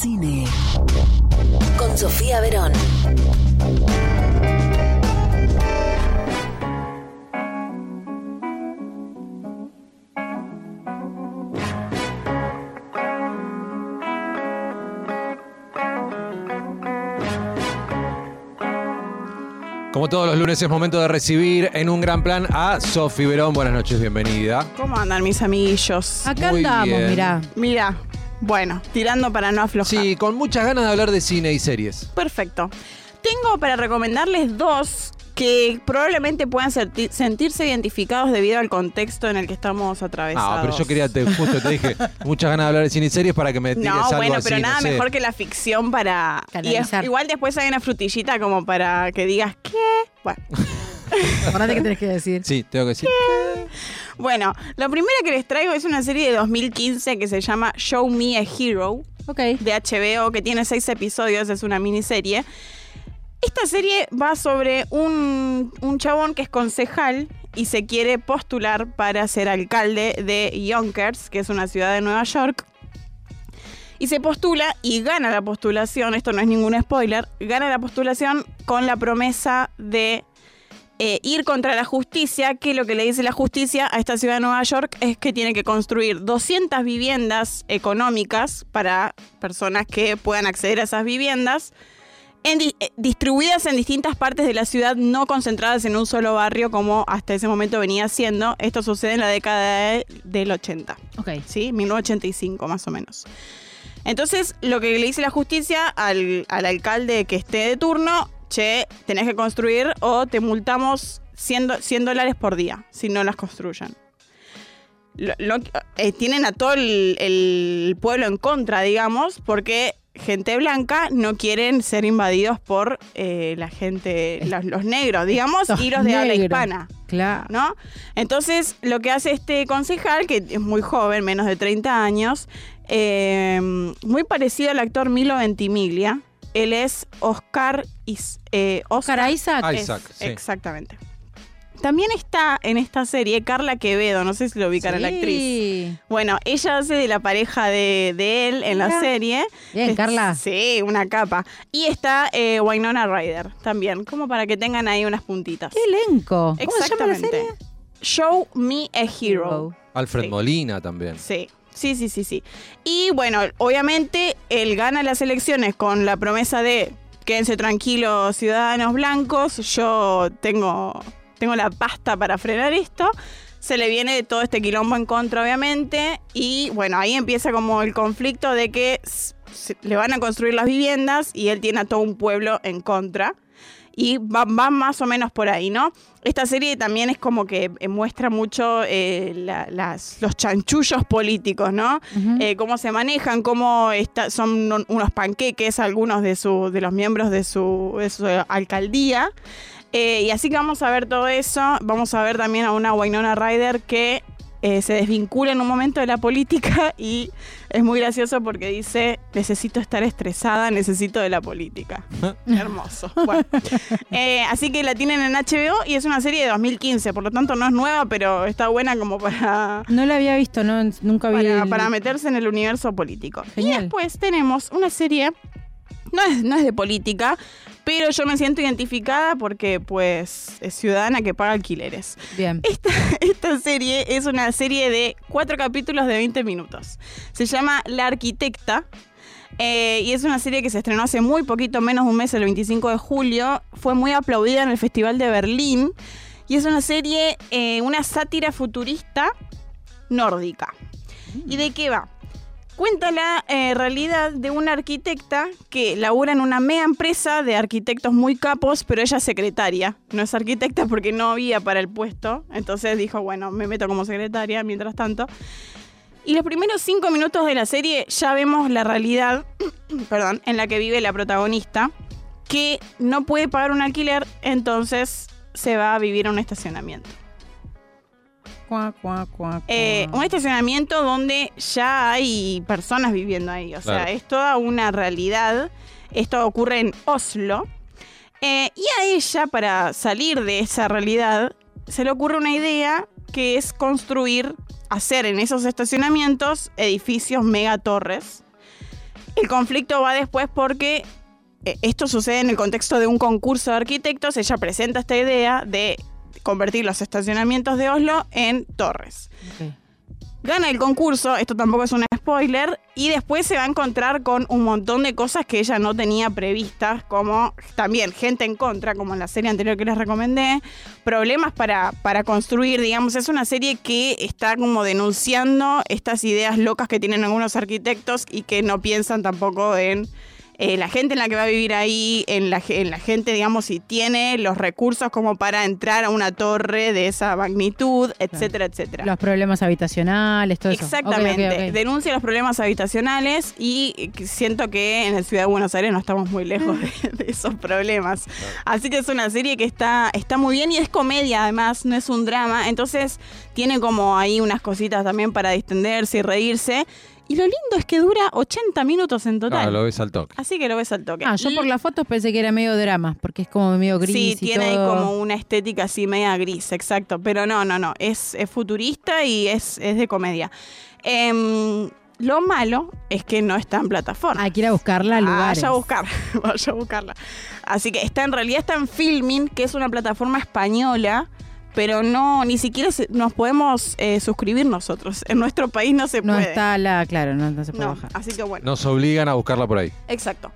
cine. Con Sofía Verón. Como todos los lunes es momento de recibir en un gran plan a Sofi Verón. Buenas noches, bienvenida. ¿Cómo andan mis amiguillos? Acá Muy andamos, bien. mirá. Mira, bueno, tirando para no aflojar. Sí, con muchas ganas de hablar de cine y series. Perfecto. Tengo para recomendarles dos que probablemente puedan senti- sentirse identificados debido al contexto en el que estamos atravesados. Ah, pero yo quería, te, justo te dije, muchas ganas de hablar de cine y series para que me tires No, algo bueno, así, pero no nada sé. mejor que la ficción para... y es- igual después hay una frutillita como para que digas, ¿qué? Bueno. Acordate que tenés que decir. Sí, tengo que decir. Bueno, la primera que les traigo es una serie de 2015 que se llama Show Me a Hero. Ok. de HBO que tiene seis episodios, es una miniserie. Esta serie va sobre un, un chabón que es concejal y se quiere postular para ser alcalde de Yonkers, que es una ciudad de Nueva York. Y se postula y gana la postulación, esto no es ningún spoiler, gana la postulación con la promesa de eh, ir contra la justicia, que lo que le dice la justicia a esta ciudad de Nueva York es que tiene que construir 200 viviendas económicas para personas que puedan acceder a esas viviendas, en di- eh, distribuidas en distintas partes de la ciudad, no concentradas en un solo barrio como hasta ese momento venía siendo. Esto sucede en la década de- del 80. Ok. ¿sí? 1985 más o menos. Entonces, lo que le dice la justicia al, al alcalde que esté de turno, che, tenés que construir o te multamos 100, do- 100 dólares por día si no las construyen. Lo- lo- eh, tienen a todo el, el pueblo en contra, digamos, porque gente blanca no quieren ser invadidos por eh, la gente, los, los negros, digamos, Estos y los de habla hispana. Claro. ¿no? Entonces, lo que hace este concejal, que es muy joven, menos de 30 años, eh, muy parecido al actor Milo Ventimiglia, él es Oscar, Is- eh, Oscar Isaac. Es- Isaac, sí. Exactamente. También está en esta serie Carla Quevedo, no sé si lo ubican a la actriz. Sí. Bueno, ella hace de la pareja de, de él en la serie. Bien, Es- Carla. Sí, una capa. Y está eh, Winona Ryder también, como para que tengan ahí unas puntitas. Qué elenco. ¿Cómo se llama la Exactamente. serie? Show Me a Hero. Alfred Sí. Molina también. Sí. Sí, sí, sí, sí. Y bueno, obviamente él gana las elecciones con la promesa de quédense tranquilos, ciudadanos blancos, yo tengo, tengo la pasta para frenar esto. Se le viene todo este quilombo en contra, obviamente. Y bueno, ahí empieza como el conflicto de que le van a construir las viviendas y él tiene a todo un pueblo en contra. Y va, va más o menos por ahí, ¿no? Esta serie también es como que eh, muestra mucho eh, la- las, los chanchullos políticos, ¿no? Eh, cómo se manejan, cómo está- son un- unos panqueques algunos de, su, de los miembros de su, de su alcaldía. Eh, y así que vamos a ver todo eso. Vamos a ver también a una Winona Ryder que eh, se desvincula en un momento de la política y es muy gracioso porque dice, necesito estar estresada, necesito de la política. Hermoso. Bueno. Eh, así que la tienen en HBO y es una serie de 2015, por lo tanto no es nueva, pero está buena como para, No la había visto, no, nunca vi. para, el- para meterse en el universo político. Y después tenemos una serie, no es, no es de política, pero yo me siento identificada porque pues es ciudadana que paga alquileres. Bien. Esta, esta serie es una serie de cuatro capítulos de 20 minutos. Se llama La Arquitecta. eh, y es una serie que se estrenó hace muy poquito, menos de un mes, el 25 de julio. Fue muy aplaudida en el Festival de Berlín. Y es una serie, eh, una sátira futurista nórdica. ¿Y de qué va? Cuenta la eh, realidad de una arquitecta que labura en una mega empresa de arquitectos muy capos, pero ella es secretaria. No es arquitecta porque no había para el puesto. Entonces dijo, bueno, me meto como secretaria mientras tanto. Y los primeros cinco minutos de la serie ya vemos la realidad, perdón, en la que vive la protagonista, que no puede pagar un alquiler, entonces se va a vivir a un estacionamiento. Cuá, cuá, cuá, Eh, un estacionamiento donde ya hay personas viviendo ahí. O sea, Claro. es toda una realidad. Esto ocurre en Oslo. Eh, y a ella, para salir de esa realidad, se le ocurre una idea que es construir, hacer en esos estacionamientos edificios megatorres El conflicto va después porque eh, esto sucede en el contexto de un concurso de arquitectos. Ella presenta esta idea de convertir los estacionamientos de Oslo en torres. Gana el concurso, esto tampoco es un spoiler, y después se va a encontrar con un montón de cosas que ella no tenía previstas, como también gente en contra, como en la serie anterior que les recomendé, problemas para, para construir, digamos, es una serie que está como denunciando estas ideas locas que tienen algunos arquitectos y que no piensan tampoco en eh, la gente en la que va a vivir ahí, en la, en la gente, digamos, si tiene los recursos como para entrar a una torre de esa magnitud, etcétera, etcétera. Los problemas habitacionales, todo eso. Ok, ok, Exactamente. Denuncia los problemas habitacionales y siento que en la ciudad de Buenos Aires no estamos muy lejos de, de esos problemas. Así que es una serie que está, está muy bien y es comedia además, no es un drama. Entonces tiene como ahí unas cositas también para distenderse y reírse. Y lo lindo es que dura 80 minutos en total. Ah, lo ves al toque. Así que lo ves al toque. Ah, yo por las fotos pensé que era medio drama, porque es como medio gris Sí, y tiene ahí como una estética así media gris, exacto. Pero no, no, no. Es, es futurista y es, es de comedia. Em, lo malo es que no está en plataforma. Hay que ir a buscarla a lugares. Vaya a buscar, vaya a buscarla. Así que está en realidad está en Filmin, que es una plataforma española, pero no, ni siquiera se- nos podemos eh, suscribir nosotros. En nuestro país no se No puede. está la, claro, no, no se puede No, bajar. así que bueno. Nos obligan a buscarla por ahí. Exacto.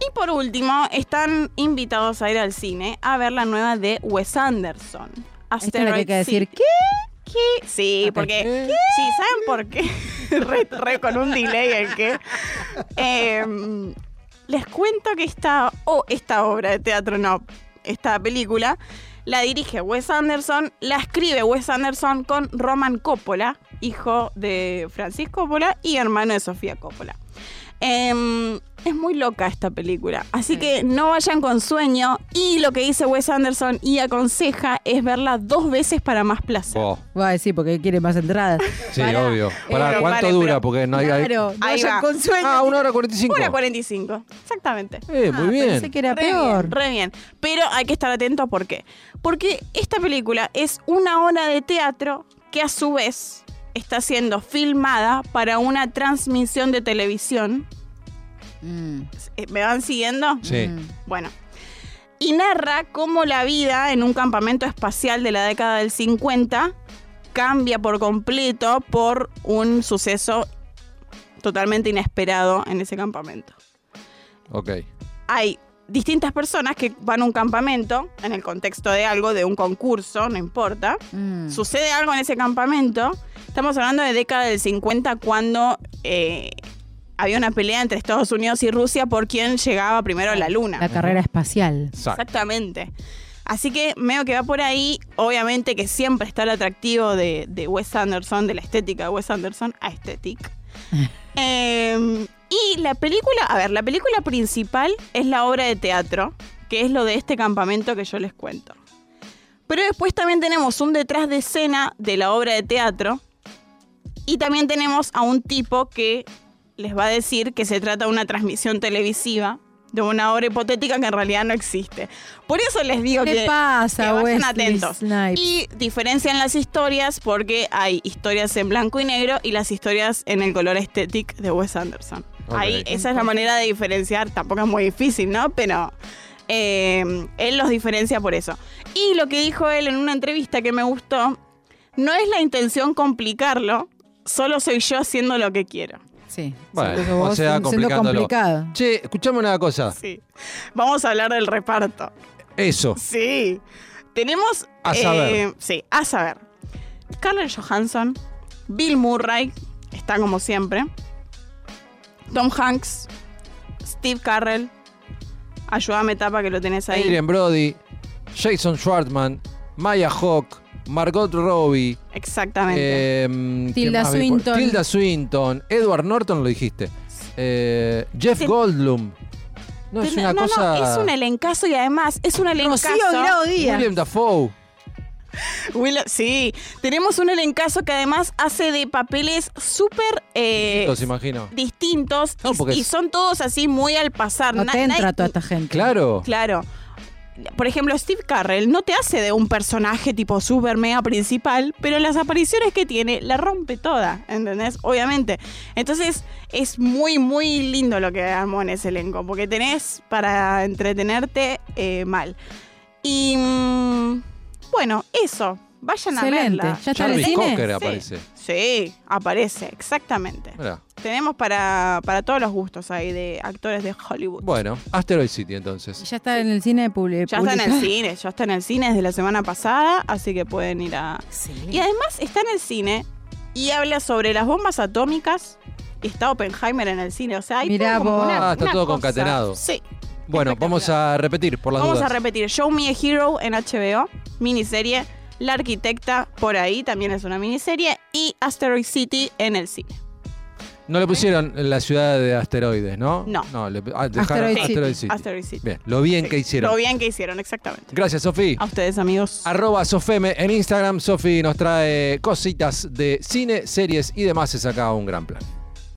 Y por último, están invitados a ir al cine a ver la nueva de Wes Anderson. Esto es lo que hay que Asteroid decir. City. ¿Qué? ¿Qué? Sí, porque. Sí, ¿saben por qué? re, re con un delay el que. Em, les cuento que esta, o esta obra de teatro, no, esta película, la dirige Wes Anderson, la escribe Wes Anderson con Roman Coppola, hijo de Francis Coppola y hermano de Sofía Coppola. Em, es muy loca esta película, así Sí. que no vayan con sueño y lo que dice Wes Anderson y aconseja es verla dos veces para más placer. Oh, Va a decir porque quiere más entradas. sí, obvio. Pará, pero ¿cuánto dura? Porque no hay. hay- Claro, no Ahí vayan va. con sueño. Ah, una hora cuarenta y cinco. Una 45, exactamente. Eh, muy Ah, bien. Pensé que era Re peor. bien, re bien. Pero hay que estar atento, ¿por qué? Porque esta película es una hora de teatro que a su vez está siendo filmada para una transmisión de televisión. Mm, Eh, ¿Me van siguiendo? Sí. mm. Bueno. Y narra cómo la vida en un campamento espacial de la década del 50 cambia por completo por un suceso totalmente inesperado en ese campamento. Ok. hay distintas personas que van a un campamento en el contexto de algo, de un concurso, no importa. Mm. Sucede algo en ese campamento. Estamos hablando de década del 50 cuando eh, había una pelea entre Estados Unidos y Rusia por quién llegaba primero a la luna. La carrera espacial. Exacto. Exactamente. Así que veo que va por ahí. Obviamente que siempre está el atractivo de, de Wes Anderson, de la estética de Wes Anderson, aesthetic. Eh, y la película, a ver, la película principal es la obra de teatro, que es lo de este campamento que yo les cuento. Pero después también tenemos un detrás de escena de la obra de teatro. Y también tenemos a un tipo que les va a decir que se trata de una transmisión televisiva de una obra hipotética que en realidad no existe. Por eso les digo ¿Qué que, pasa, que vayan atentos. Snipes? Y diferencian las historias porque hay historias en blanco y negro y las historias en el color estético de Wes Anderson. Ahí, esa es la manera de diferenciar. Tampoco es muy difícil, ¿no? Pero eh, él los diferencia por eso. Y lo que dijo él en una entrevista que me gustó, no es la intención complicarlo, solo soy yo haciendo lo que quiero. Sí. Bueno, o sea, siendo complicándolo. complicado. Che, escuchame una cosa. Sí. Vamos a hablar del reparto. Eso. Sí. Tenemos. A eh, saber. Sí, a saber. Scarlett Johansson, Bill Murray, está como siempre. Tom Hanks, Steve Carrell. Ayúdame, tapa que lo tenés ahí. Adrian Brody, Jason Schwartzman, Maya Hawk, Margot Robbie. Exactamente. eh, ¿quién Tilda Swinton. Tilda Swinton. Edward Norton lo dijiste. Eh, Jeff Sí. Goldblum. No, es una no, no, cosa. es un elencazo y además es un elencazo. Rocío Díaz. William Dafoe. Will- sí, tenemos un elencazo que además hace de papeles súper eh, imagino. distintos No, y- son todos así muy al pasar. No Na- te entra toda esta gente. Claro. Claro. Por ejemplo, Steve Carrell no te hace de un personaje tipo super mega principal, pero las apariciones que tiene la rompe toda, ¿entendés? Obviamente. Entonces es muy, muy lindo lo que armó en ese elenco, porque tenés para entretenerte eh, mal. Y mm, bueno, eso. Vayan a verla. ¿Ya está en el Jarvis cine? Cocker Sí. aparece. Sí, aparece, exactamente. Mirá. Tenemos para, para todos los gustos ahí de actores de Hollywood. Bueno, Asteroid City entonces. Ya está en el cine publi- Ya está en el cine, ya está en el cine desde la semana pasada, así que pueden ir a... Y además está en el cine y habla sobre las bombas atómicas y está Oppenheimer en el cine, o sea, hay Mirá todo como una- Ah, está una todo cosa. concatenado. Sí. Bueno, vamos a repetir por las Vamos dudas. a repetir Show Me a Hero en HBO, miniserie, La Arquitecta por ahí, también es una miniserie, y Asteroid City en el cine. No le pusieron la ciudad de asteroides, ¿no? No. No, le ah, dejaron Asteroid Asteroid, City. City. Asteroid City. Bien, lo bien Sí, que hicieron. Lo bien que hicieron, exactamente. Gracias, Sofi. A ustedes, amigos. Arroba Sofeme en Instagram. Sofi nos trae cositas de cine, series y demás. Es acá un gran plan.